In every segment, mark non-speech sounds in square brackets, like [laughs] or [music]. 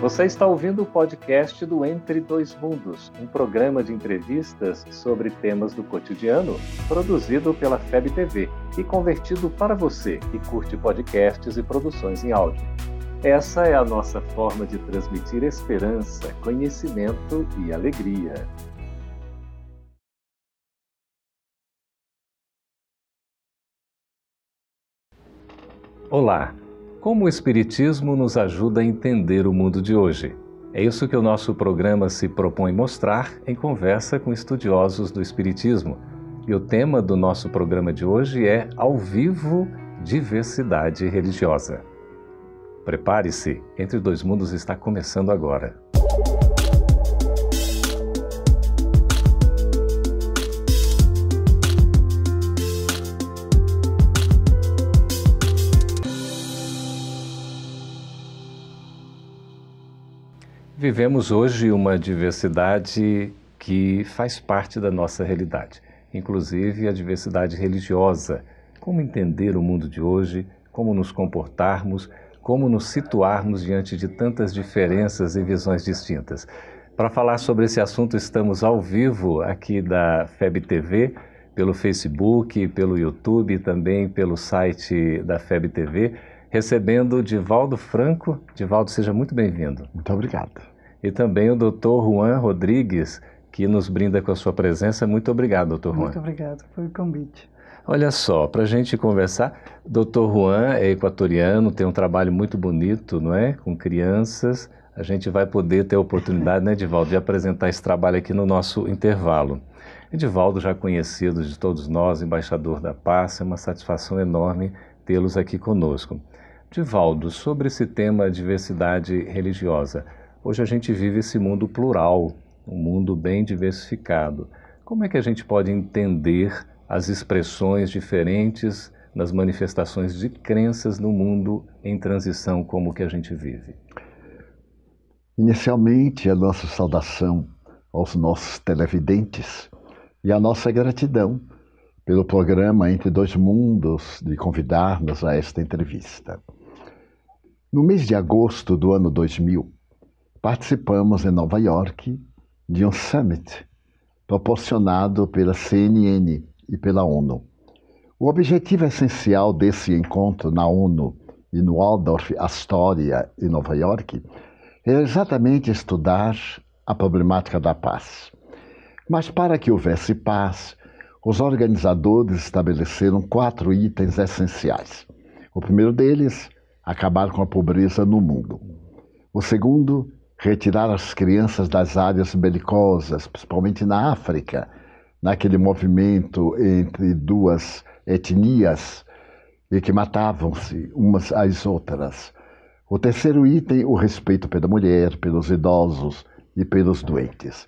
Você está ouvindo o podcast do Entre Dois Mundos, um programa de entrevistas sobre temas do cotidiano, produzido pela FEB TV e convertido para você que curte podcasts e produções em áudio. Essa é a nossa forma de transmitir esperança, conhecimento e alegria. Olá! Como o Espiritismo nos ajuda a entender o mundo de hoje? É isso que o nosso programa se propõe mostrar em conversa com estudiosos do Espiritismo. E o tema do nosso programa de hoje é Ao Vivo Diversidade Religiosa. Prepare-se, Entre Dois Mundos está começando agora. Vivemos hoje uma diversidade que faz parte da nossa realidade, inclusive a diversidade religiosa. Como entender o mundo de hoje, como nos comportarmos, como nos situarmos diante de tantas diferenças e visões distintas. Para falar sobre esse assunto, estamos ao vivo aqui da FEB TV, pelo Facebook, pelo YouTube e também pelo site da FEB TV recebendo Divaldo Franco. Divaldo, seja muito bem-vindo. Muito obrigado. E também o doutor Juan Rodrigues, que nos brinda com a sua presença. Muito obrigado, doutor Juan. Muito obrigado pelo convite. Olha só, para a gente conversar, doutor Juan é equatoriano, tem um trabalho muito bonito, não é? Com crianças. A gente vai poder ter a oportunidade, né, Edivaldo, de apresentar esse trabalho aqui no nosso intervalo. Edivaldo, já conhecido de todos nós, embaixador da paz, é uma satisfação enorme tê-los aqui conosco. Divaldo, sobre esse tema diversidade religiosa, hoje a gente vive esse mundo plural, um mundo bem diversificado. Como é que a gente pode entender as expressões diferentes nas manifestações de crenças no mundo em transição como que a gente vive? Inicialmente, a nossa saudação aos nossos televidentes e a nossa gratidão pelo programa Entre Dois Mundos de convidar-nos a esta entrevista. No mês de agosto do ano 2000, participamos em Nova York de um summit proporcionado pela CNN e pela ONU. O objetivo essencial desse encontro na ONU e no Waldorf Astoria, em Nova York, era exatamente estudar a problemática da paz. Mas para que houvesse paz, os organizadores estabeleceram quatro itens essenciais. O primeiro deles acabar com a pobreza no mundo. O segundo, retirar as crianças das áreas belicosas, principalmente na África, naquele movimento entre duas etnias e que matavam-se umas às outras. O terceiro item, o respeito pela mulher, pelos idosos e pelos doentes.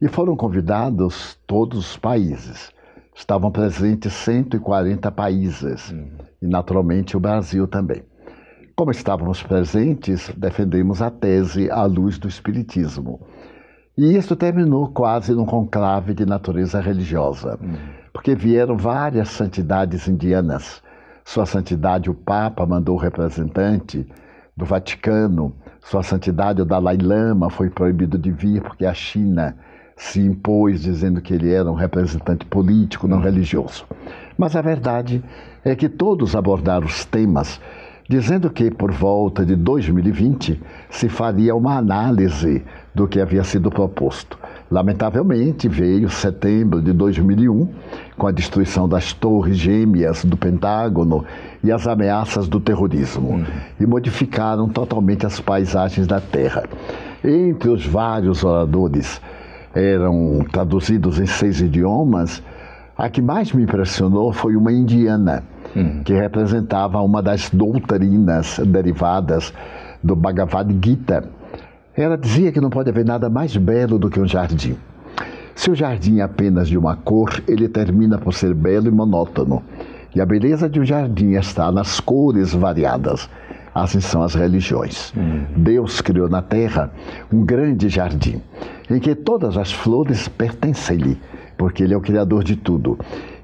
E foram convidados todos os países. Estavam presentes 140 países, hum. e naturalmente o Brasil também. Como estávamos presentes, defendemos a tese à luz do Espiritismo. E isso terminou quase num conclave de natureza religiosa, uhum. porque vieram várias santidades indianas. Sua Santidade o Papa mandou representante do Vaticano, Sua Santidade o Dalai Lama foi proibido de vir porque a China se impôs dizendo que ele era um representante político, não uhum. religioso. Mas a verdade é que todos abordaram os temas dizendo que por volta de 2020 se faria uma análise do que havia sido proposto. Lamentavelmente, veio setembro de 2001, com a destruição das torres gêmeas do Pentágono e as ameaças do terrorismo, uhum. e modificaram totalmente as paisagens da Terra. Entre os vários oradores, eram traduzidos em seis idiomas, a que mais me impressionou foi uma indiana Que representava uma das doutrinas derivadas do Bhagavad Gita. Ela dizia que não pode haver nada mais belo do que um jardim. Se o jardim é apenas de uma cor, ele termina por ser belo e monótono. E a beleza de um jardim está nas cores variadas. Assim são as religiões. Hum. Deus criou na terra um grande jardim, em que todas as flores pertencem-lhe, porque Ele é o Criador de tudo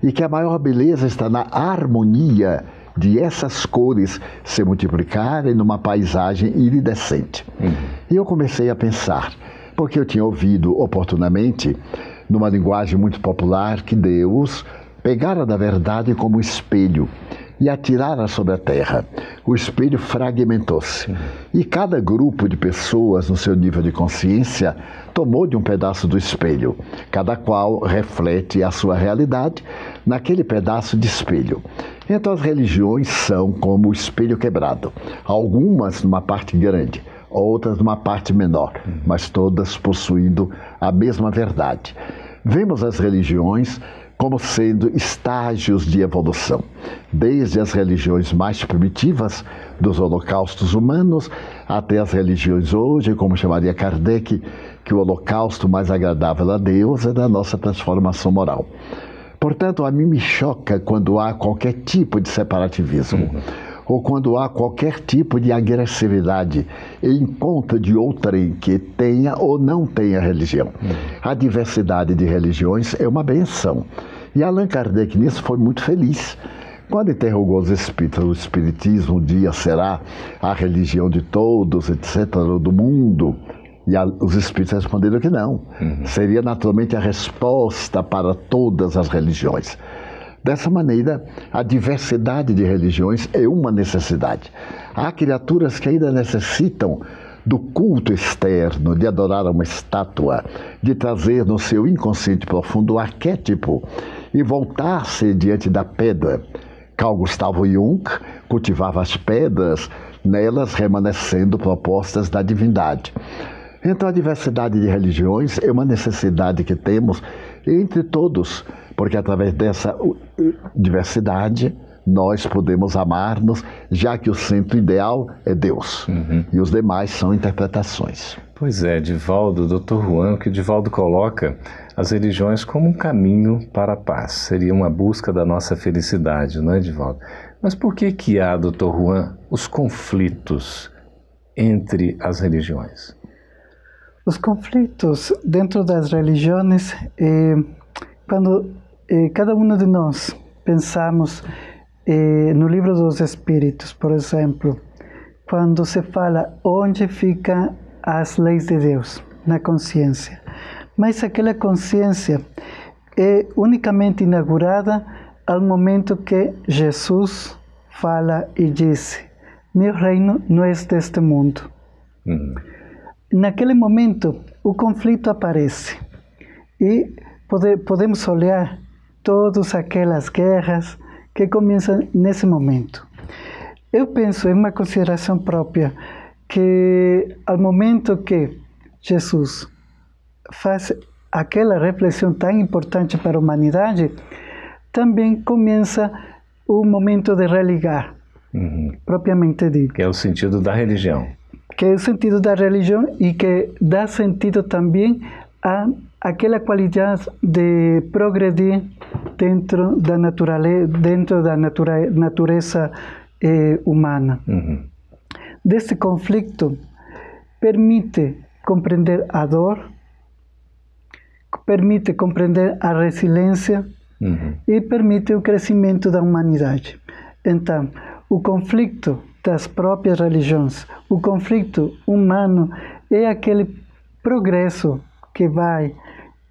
e que a maior beleza está na harmonia de essas cores se multiplicarem numa paisagem iridescente. Uhum. E eu comecei a pensar, porque eu tinha ouvido oportunamente, numa linguagem muito popular, que Deus pegara da verdade como espelho e atirara sobre a terra. O espelho fragmentou-se. E cada grupo de pessoas, no seu nível de consciência, tomou de um pedaço do espelho, cada qual reflete a sua realidade naquele pedaço de espelho. Então as religiões são como o espelho quebrado, algumas numa parte grande, outras numa parte menor, mas todas possuindo a mesma verdade. Vemos as religiões como sendo estágios de evolução, desde as religiões mais primitivas, dos holocaustos humanos, até as religiões hoje, como chamaria Kardec, que o holocausto mais agradável a Deus é da nossa transformação moral. Portanto, a mim me choca quando há qualquer tipo de separativismo. Uhum. Ou quando há qualquer tipo de agressividade em conta de outrem que tenha ou não tenha religião. A diversidade de religiões é uma benção. E Allan Kardec nisso foi muito feliz. Quando interrogou os espíritos, o espiritismo um dia será a religião de todos, etc., do mundo, e a, os espíritos responderam que não. Uhum. Seria naturalmente a resposta para todas as religiões. Dessa maneira, a diversidade de religiões é uma necessidade. Há criaturas que ainda necessitam do culto externo, de adorar uma estátua, de trazer no seu inconsciente profundo o arquétipo e voltar-se diante da pedra. Carl Gustavo Jung cultivava as pedras, nelas remanescendo propostas da divindade. Então, a diversidade de religiões é uma necessidade que temos entre todos, porque através dessa diversidade nós podemos amar-nos, já que o centro ideal é Deus uhum. e os demais são interpretações. Pois é, Divaldo, Dr. Juan, que Divaldo coloca as religiões como um caminho para a paz, seria uma busca da nossa felicidade, não é, Divaldo? Mas por que que há, Dr. Juan, os conflitos entre as religiões? Os conflitos dentro das religiões, eh, quando cada um de nós pensamos eh, no livro dos Espíritos, por exemplo, quando se fala onde ficam as leis de Deus na consciência. Mas aquela consciência é unicamente inaugurada ao momento que Jesus fala e diz: Meu reino não é deste mundo. Uhum. Naquele momento, o conflito aparece e pode, podemos olhar todas aquelas guerras que começam nesse momento. Eu penso, em uma consideração própria, que ao momento que Jesus faz aquela reflexão tão importante para a humanidade, também começa o momento de religar, uhum. propriamente dito. Que é o sentido da religião. Que é o sentido da religião e que dá sentido também a aquela qualidade de progredir dentro da natureza, dentro da natura, natureza eh, humana. Uhum desse conflito permite compreender a dor, permite compreender a resiliência uhum. e permite o crescimento da humanidade. Então, o conflito das próprias religiões, o conflito humano é aquele progresso que vai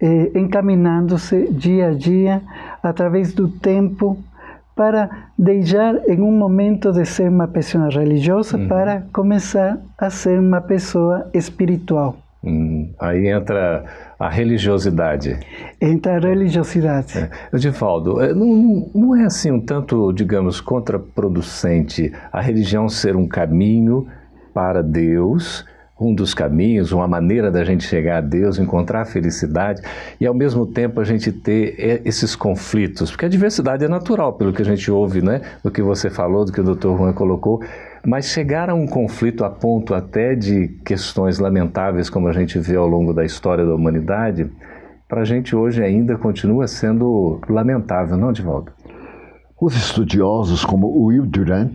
eh, encaminhando-se dia a dia através do tempo para deixar em um momento de ser uma pessoa religiosa uhum. para começar a ser uma pessoa espiritual. Uhum. Aí entra a religiosidade. Entra a religiosidade. É. Edivaldo, é, não, não é assim um tanto, digamos, contraproducente a religião ser um caminho para Deus um dos caminhos, uma maneira da gente chegar a Deus, encontrar a felicidade e ao mesmo tempo a gente ter esses conflitos, porque a diversidade é natural, pelo que a gente ouve, né, do que você falou, do que o Dr. Juan colocou, mas chegar a um conflito a ponto até de questões lamentáveis como a gente vê ao longo da história da humanidade, para a gente hoje ainda continua sendo lamentável, não, Divaldo? Os estudiosos como Will Durant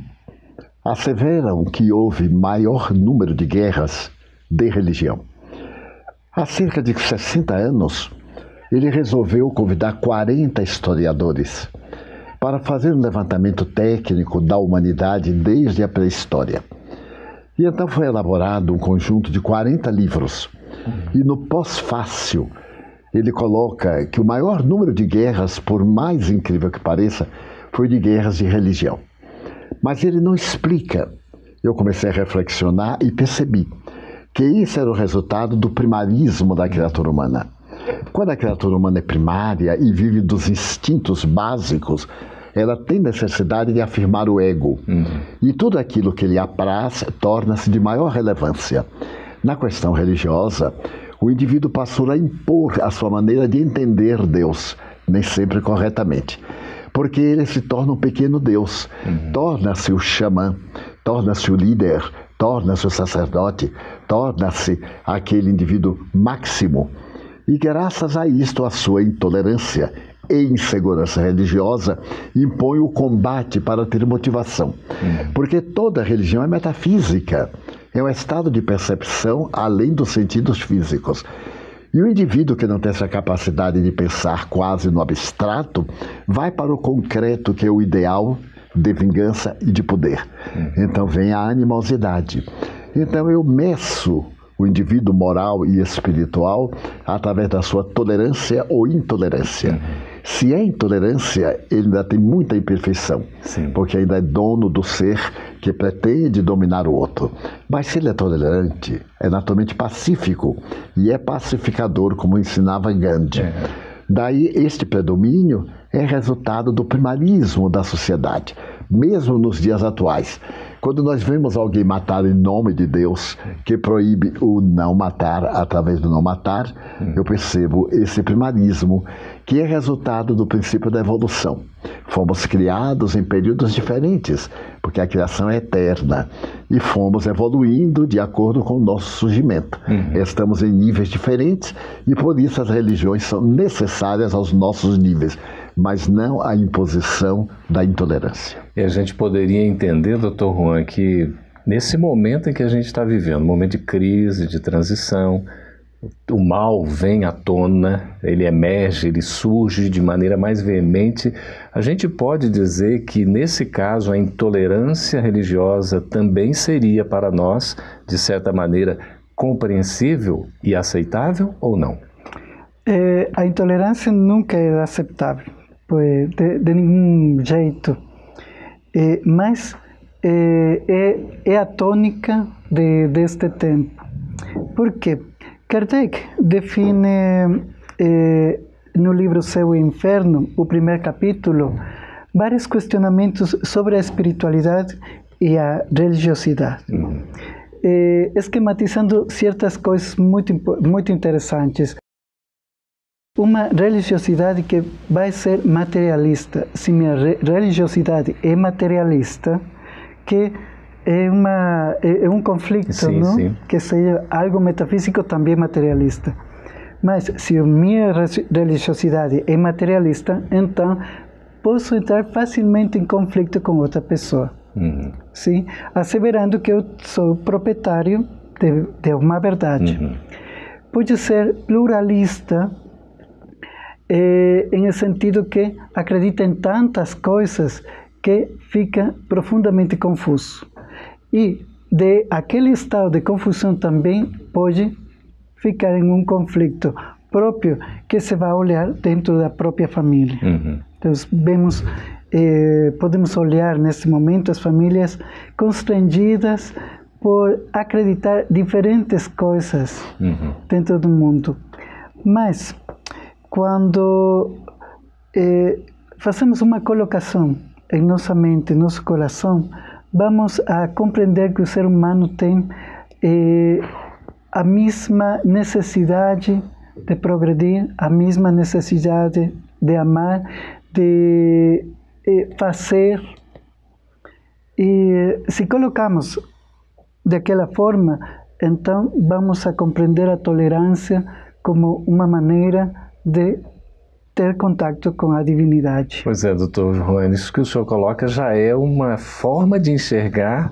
asseveram que houve maior número de guerras de religião. Há cerca de 60 anos, ele resolveu convidar 40 historiadores para fazer um levantamento técnico da humanidade desde a pré-história. E então foi elaborado um conjunto de 40 livros. E no pós-fácil, ele coloca que o maior número de guerras, por mais incrível que pareça, foi de guerras de religião. Mas ele não explica. Eu comecei a reflexionar e percebi que isso era o resultado do primarismo da criatura humana. Quando a criatura humana é primária e vive dos instintos básicos, ela tem necessidade de afirmar o ego. Uhum. E tudo aquilo que lhe apraz torna-se de maior relevância. Na questão religiosa, o indivíduo passou a impor a sua maneira de entender Deus, nem sempre corretamente. Porque ele se torna um pequeno Deus, uhum. torna-se o xamã, torna-se o líder, torna-se o sacerdote, torna-se aquele indivíduo máximo. E graças a isto, a sua intolerância e insegurança religiosa impõe o combate para ter motivação. Uhum. Porque toda religião é metafísica, é um estado de percepção além dos sentidos físicos. E o indivíduo que não tem essa capacidade de pensar quase no abstrato vai para o concreto, que é o ideal de vingança e de poder. Uhum. Então vem a animosidade. Então eu meço o indivíduo moral e espiritual através da sua tolerância ou intolerância. Uhum. Se é intolerância, ele ainda tem muita imperfeição, Sim. porque ainda é dono do ser que pretende dominar o outro. Mas se ele é tolerante, é naturalmente pacífico e é pacificador, como ensinava Gandhi. É. Daí, este predomínio é resultado do primarismo da sociedade, mesmo nos dias atuais. Quando nós vemos alguém matar em nome de Deus, que proíbe o não matar através do não matar, hum. eu percebo esse primarismo, que é resultado do princípio da evolução. Fomos criados em períodos diferentes, porque a criação é eterna, e fomos evoluindo de acordo com o nosso surgimento. Uhum. Estamos em níveis diferentes e por isso as religiões são necessárias aos nossos níveis mas não a imposição da intolerância. E a gente poderia entender, doutor Juan, que nesse momento em que a gente está vivendo, momento de crise, de transição, o mal vem à tona, ele emerge, ele surge de maneira mais veemente. A gente pode dizer que, nesse caso, a intolerância religiosa também seria para nós, de certa maneira, compreensível e aceitável ou não? É, a intolerância nunca é aceitável de, de nenhum jeito. É, mas é, é, é, a tônica de, deste tempo. Por quê? Kardec define é, no livro e Inferno, o primeiro capítulo, vários questionamentos sobre a espiritualidade e a religiosidade. Uhum. esquematizando certas coisas muito, muito interessantes uma religiosidade que vai ser materialista. Se minha religiosidade é materialista, que é, uma, é, é um conflito, sim, não? Sim. Que seja algo metafísico também materialista. Mas se a minha religiosidade é materialista, então posso entrar facilmente em conflito com outra pessoa. Uhum. Sim? Asseverando que eu sou proprietário de, de uma verdade. Uhum. Pode ser pluralista, eh, en el sentido que acredita em tantas coisas que fica profundamente confuso. E de aquele estado de confusão também pode ficar em um conflito próprio que se vai olhar dentro da própria família. Uhum. Então, vemos, eh, podemos olhar nesse momento as famílias constrangidas por acreditar diferentes coisas uhum. dentro do mundo. Mas quando eh, fazemos uma colocação em nossa mente, em nosso coração, vamos a compreender que o ser humano tem eh, a mesma necessidade de progredir, a mesma necessidade de amar, de eh, fazer. E se colocamos daquela forma, então vamos a compreender a tolerância como uma maneira de ter contato com a divindade. Pois é, doutor Juan, isso que o senhor coloca já é uma forma de enxergar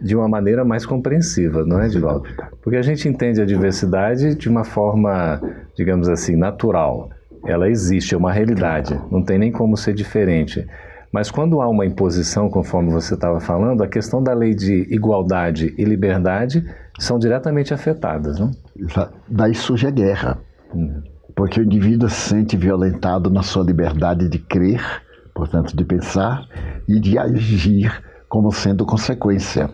de uma maneira mais compreensiva, não é, Edivaldo? Porque a gente entende a diversidade de uma forma, digamos assim, natural. Ela existe, é uma realidade, não tem nem como ser diferente. Mas quando há uma imposição, conforme você estava falando, a questão da lei de igualdade e liberdade são diretamente afetadas, não? Daí surge a guerra. Uhum. Porque o indivíduo se sente violentado na sua liberdade de crer, portanto, de pensar e de agir como sendo consequência.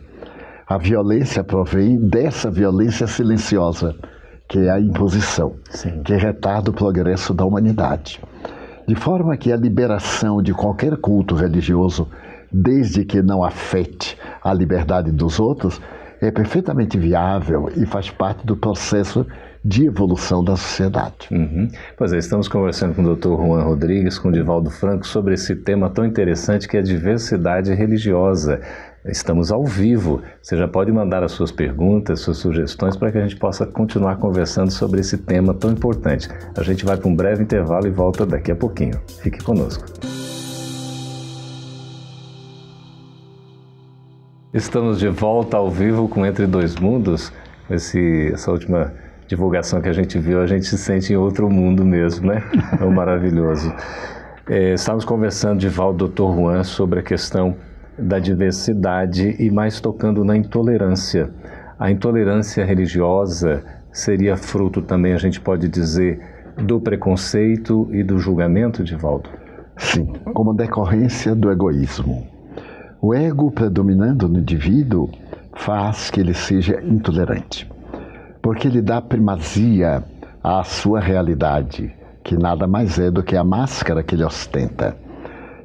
A violência provém dessa violência silenciosa, que é a imposição, Sim. que retarda o progresso da humanidade. De forma que a liberação de qualquer culto religioso, desde que não afete a liberdade dos outros, é perfeitamente viável e faz parte do processo de evolução da sociedade. Uhum. Pois é, estamos conversando com o Dr. Juan Rodrigues, com o Divaldo Franco, sobre esse tema tão interessante que é a diversidade religiosa. Estamos ao vivo. Você já pode mandar as suas perguntas, suas sugestões para que a gente possa continuar conversando sobre esse tema tão importante. A gente vai para um breve intervalo e volta daqui a pouquinho. Fique conosco. Estamos de volta ao vivo com Entre Dois Mundos. Esse, essa última divulgação que a gente viu, a gente se sente em outro mundo mesmo, né? [laughs] É maravilhoso. É, estávamos conversando Val, doutor Juan, sobre a questão da diversidade e mais tocando na intolerância. A intolerância religiosa seria fruto também, a gente pode dizer, do preconceito e do julgamento, Divaldo? Sim, como decorrência do egoísmo. O ego predominando no indivíduo faz que ele seja intolerante, porque ele dá primazia à sua realidade, que nada mais é do que a máscara que ele ostenta.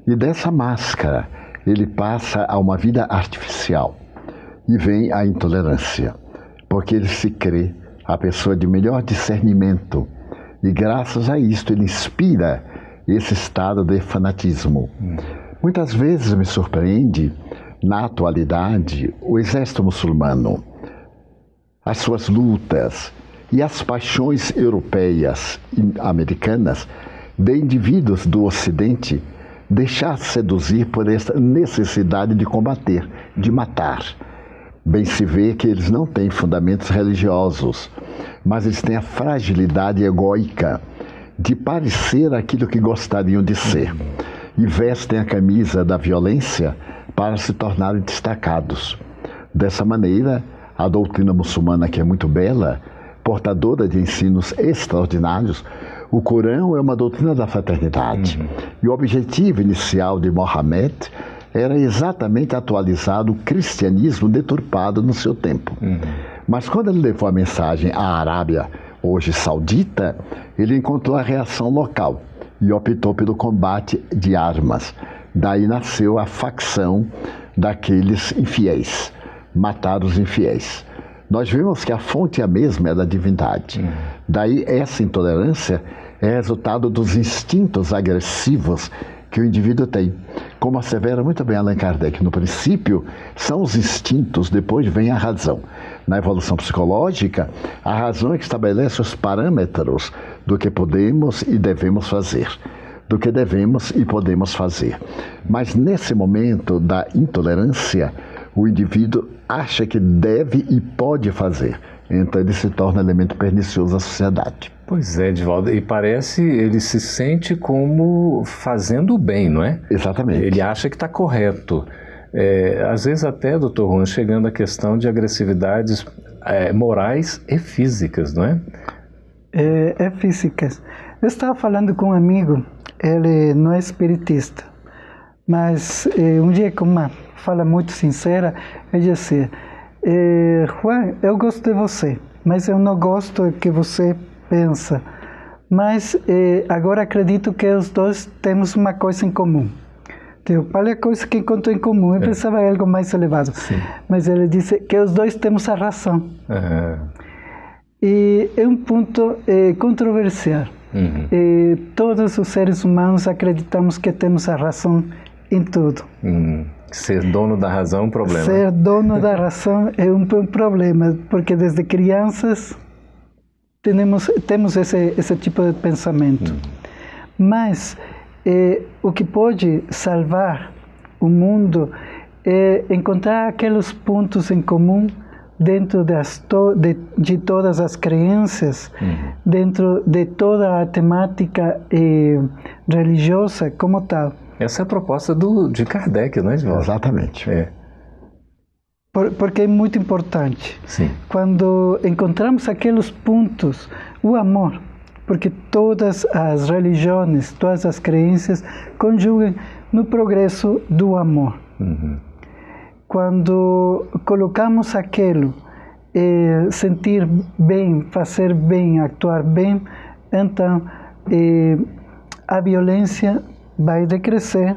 E dessa máscara, ele passa a uma vida artificial e vem a intolerância, porque ele se crê a pessoa de melhor discernimento e graças a isto ele inspira esse estado de fanatismo. Muitas vezes me surpreende, na atualidade, o exército muçulmano, as suas lutas e as paixões europeias e americanas de indivíduos do Ocidente deixar seduzir por essa necessidade de combater, de matar. Bem se vê que eles não têm fundamentos religiosos, mas eles têm a fragilidade egóica de parecer aquilo que gostariam de ser e vestem a camisa da violência para se tornarem destacados. Dessa maneira, a doutrina muçulmana, que é muito bela, portadora de ensinos extraordinários, o Corão é uma doutrina da fraternidade. Uhum. E o objetivo inicial de Mohammed era exatamente atualizar o cristianismo deturpado no seu tempo. Uhum. Mas quando ele levou a mensagem à Arábia, hoje saudita, ele encontrou a reação local e optou pelo combate de armas. Daí nasceu a facção daqueles infiéis, matar os infiéis nós vimos que a fonte é a mesma, é da divindade. Uhum. Daí essa intolerância é resultado dos instintos agressivos que o indivíduo tem. Como assevera muito bem Allan Kardec, no princípio são os instintos, depois vem a razão. Na evolução psicológica, a razão é que estabelece os parâmetros do que podemos e devemos fazer, do que devemos e podemos fazer. Mas nesse momento da intolerância, o indivíduo acha que deve e pode fazer. Então ele se torna elemento pernicioso da sociedade. Pois é, Edvaldo, e parece ele se sente como fazendo o bem, não é? Exatamente. Ele acha que está correto. É, às vezes até, doutor Juan, chegando à questão de agressividades é, morais e físicas, não é? é? É físicas. Eu estava falando com um amigo, ele não é espiritista, mas é, um dia com uma fala muito sincera, ele disse, eh, Juan, eu gosto de você, mas eu não gosto do que você pensa. Mas eh, agora acredito que os dois temos uma coisa em comum. Então, qual é a coisa que encontrou em comum? Eu é. pensava em algo mais elevado. Sim. Mas ele disse que os dois temos a razão. Uhum. E é um ponto eh, controversial. Uhum. E todos os seres humanos acreditamos que temos a razão em tudo. Uhum. Ser dono da razão é um problema. Ser dono da razão é um problema, porque desde crianças temos, temos esse, esse tipo de pensamento. Uhum. Mas eh, o que pode salvar o mundo é encontrar aqueles pontos em comum dentro to, de, de, todas as crenças, uhum. dentro de toda a temática eh, religiosa como tal. Essa é a proposta do, de Kardec, não é, Edvaldo? Exatamente. É. Por, porque é muito importante. Sim. Quando encontramos aqueles pontos, o amor, porque todas as religiões, todas as crenças conjugam no progresso do amor. Uhum. Quando colocamos aquilo, eh, sentir bem, fazer bem, actuar bem, então eh, a violência vai decrescer,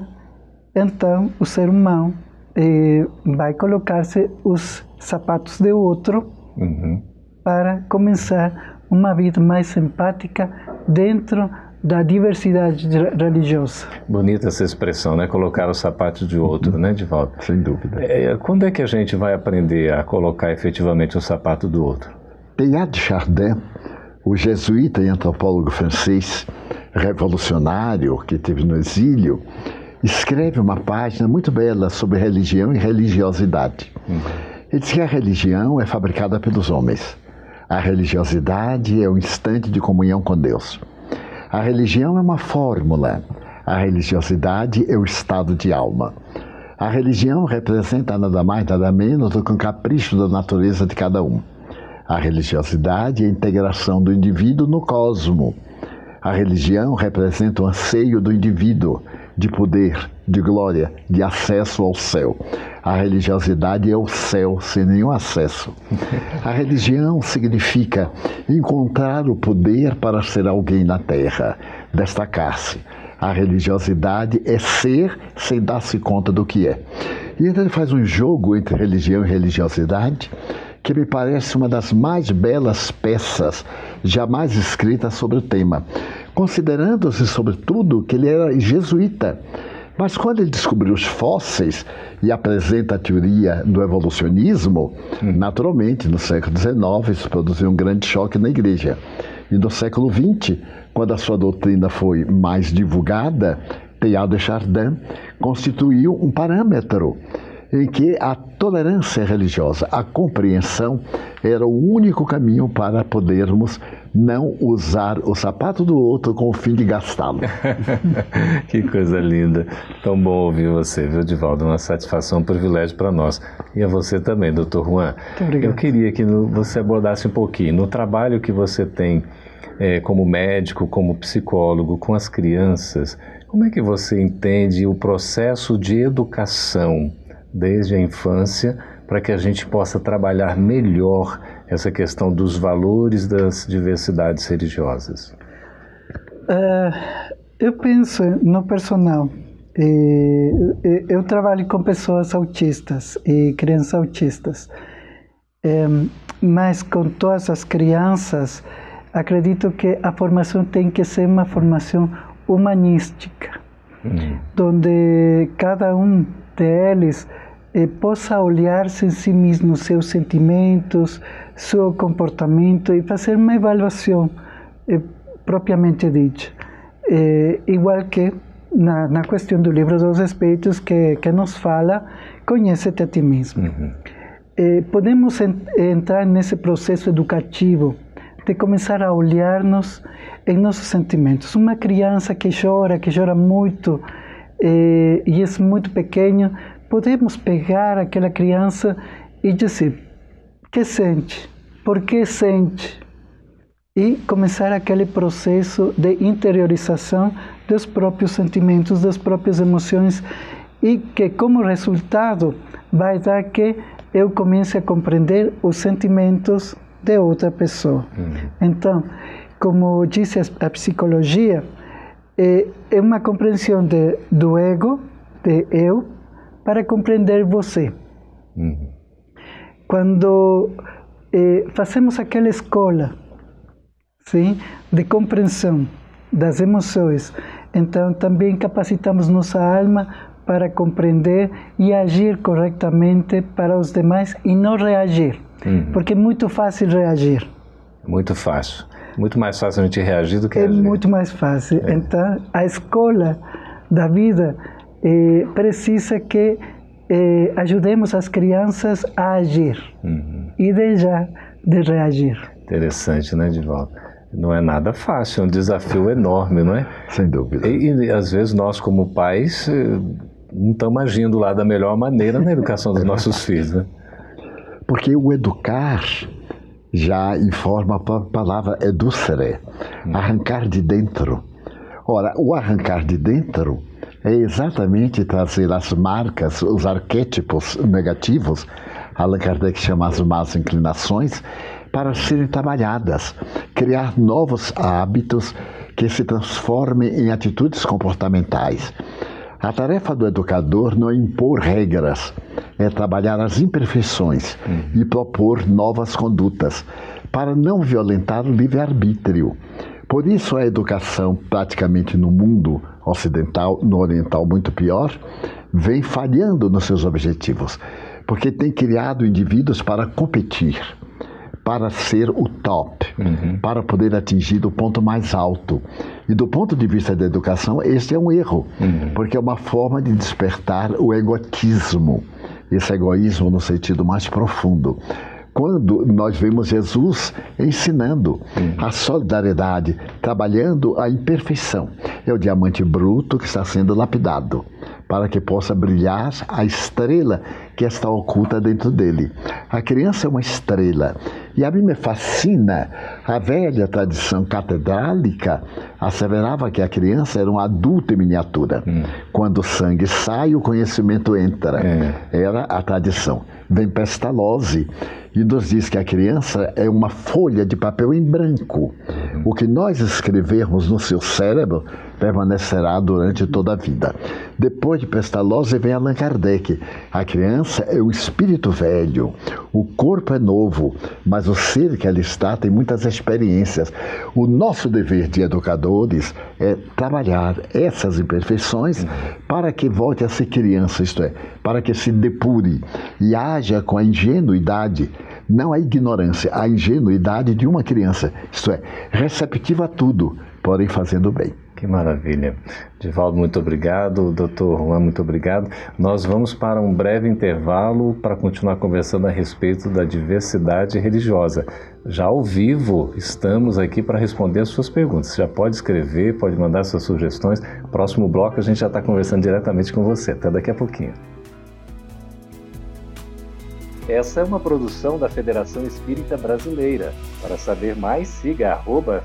então o ser humano eh, vai colocar-se os sapatos de outro Uhum. para começar uma vida mais empática dentro da diversidade re- religiosa. Bonita essa expressão, né? Colocar os sapatos de outro, né, Edvaldo? Sem dúvida. É, quando é que a gente vai aprender a colocar efetivamente o sapato do outro? Teilhard de Chardin, o jesuíta e antropólogo francês, revolucionário que teve no exílio, escreve uma página muito bela sobre religião e religiosidade. Ele diz que a religião é fabricada pelos homens. A religiosidade é o instante de comunhão com Deus. A religião é uma fórmula. A religiosidade é o estado de alma. A religião representa nada mais, nada menos do que um capricho da natureza de cada um. A religiosidade é a integração do indivíduo no cosmo. A religião representa o anseio do indivíduo de poder, de glória, de acesso ao céu. A religiosidade é o céu sem nenhum acesso. A religião significa encontrar o poder para ser alguém na terra, destacar-se. A religiosidade é ser sem dar-se conta do que é. E então ele faz um jogo entre religião e religiosidade que me parece uma das mais belas peças jamais escritas sobre o tema, considerando-se, sobretudo, que ele era jesuíta. Mas quando ele descobriu os fósseis e apresenta a teoria do evolucionismo, naturalmente, no século XIX, isso produziu um grande choque na igreja. E no século XX, quando a sua doutrina foi mais divulgada, Teilhard de Chardin constituiu um parâmetro em que a tolerância religiosa, a compreensão, era o único caminho para podermos não usar o sapato do outro com o fim de gastá-lo. [laughs] que coisa linda. Tão bom ouvir você, viu, Divaldo? Uma satisfação, um privilégio para nós. E a você também, doutor Juan. Muito obrigado. Eu queria que você abordasse um pouquinho no trabalho que você tem eh, como médico, como psicólogo, com as crianças. Como é que você entende o processo de educação desde a infância para que a gente possa trabalhar melhor essa questão dos valores das diversidades religiosas? Ah, eu penso no personal. Eu trabalho com pessoas autistas e crianças autistas. Em, mas com todas as crianças, acredito que a formação tem que ser uma formação humanística, onde cada um deles eh, possa olhar-se em si mesmo, seus sentimentos, seu comportamento e fazer uma avaliação eh, propriamente dita. Eh, igual que na, na questão do livro dos Espíritos, que, que nos fala, conhece-te a ti mesmo. Eh, podemos en- entrar nesse processo educativo de começar a olhar-nos em nossos sentimentos. Uma criança que chora, que chora muito eh, e é muito pequeno, podemos pegar aquela criança e dizer: que sente? Por que sente? E começar aquele processo de interiorização dos próprios sentimentos, das próprias emoções, e que, como resultado, vai dar que eu comece a compreender os sentimentos de outra pessoa. Então, como disse a psicologia, é, é uma compreensão de, do ego, de eu, para compreender você. Quando eh, fazemos aquela escola sim, de compreensão das emoções, então também capacitamos nossa alma para compreender e agir corretamente para os demais e não reagir, porque é muito fácil reagir. Muito fácil. Muito mais fácil a gente reagir do que É agir. muito mais fácil. Então, a escola da vida eh, precisa que eh, ajudemos as crianças a agir e deixar de reagir. Interessante, né, Divaldo? Não é nada fácil, é um desafio enorme, não é? Sem dúvida. E, e às vezes nós, como pais, eh, não estamos agindo lá da melhor maneira na educação dos nossos filhos, né? Porque o educar já informa a palavra educere, hum. arrancar de dentro. Ora, o arrancar de dentro é exatamente trazer as marcas, os arquétipos negativos, Allan Kardec chama as más inclinações, para serem trabalhadas, criar novos hábitos que se transformem em atitudes comportamentais. A tarefa do educador não é impor regras, é trabalhar as imperfeições uhum. e propor novas condutas para não violentar o livre-arbítrio. Por isso, a educação, praticamente no mundo ocidental, no oriental, muito pior, vem falhando nos seus objetivos, porque tem criado indivíduos para competir para ser o top, uhum. para poder atingir o ponto mais alto. E do ponto de vista da educação, esse é um erro, uhum. porque é uma forma de despertar o egotismo, esse egoísmo no sentido mais profundo quando nós vemos Jesus ensinando uhum. a solidariedade, trabalhando a imperfeição. É o diamante bruto que está sendo lapidado para que possa brilhar a estrela que está oculta dentro dele. A criança é uma estrela. E a mim me fascina a velha tradição catedrálica asseverava que a criança era um adulto em miniatura. Hum. Quando o sangue sai, o conhecimento entra. É. Era a tradição. Vem Pestalozzi e nos diz que a criança é uma folha de papel em branco. Uhum. O que nós escrevermos no seu cérebro permanecerá durante toda a vida. Depois de Pestalozzi vem Allan Kardec. A criança é o espírito velho, o corpo é novo, mas o ser que ali está tem muitas experiências. O nosso dever de educadores é trabalhar essas imperfeições para que volte a ser criança, isto é, para que se depure e haja com a ingenuidade não a ignorância, a ingenuidade de uma criança, isto é, receptiva a tudo, porém fazendo bem. Que maravilha. Divaldo, muito obrigado. Doutor Juan, muito obrigado. Nós vamos para um breve intervalo para continuar conversando a respeito da diversidade religiosa. Já ao vivo, estamos aqui para responder as suas perguntas. Você já pode escrever, pode mandar suas sugestões. Próximo bloco a gente já está conversando diretamente com você. Até daqui a pouquinho. Essa é uma produção da Federação Espírita Brasileira. Para saber mais, siga arroba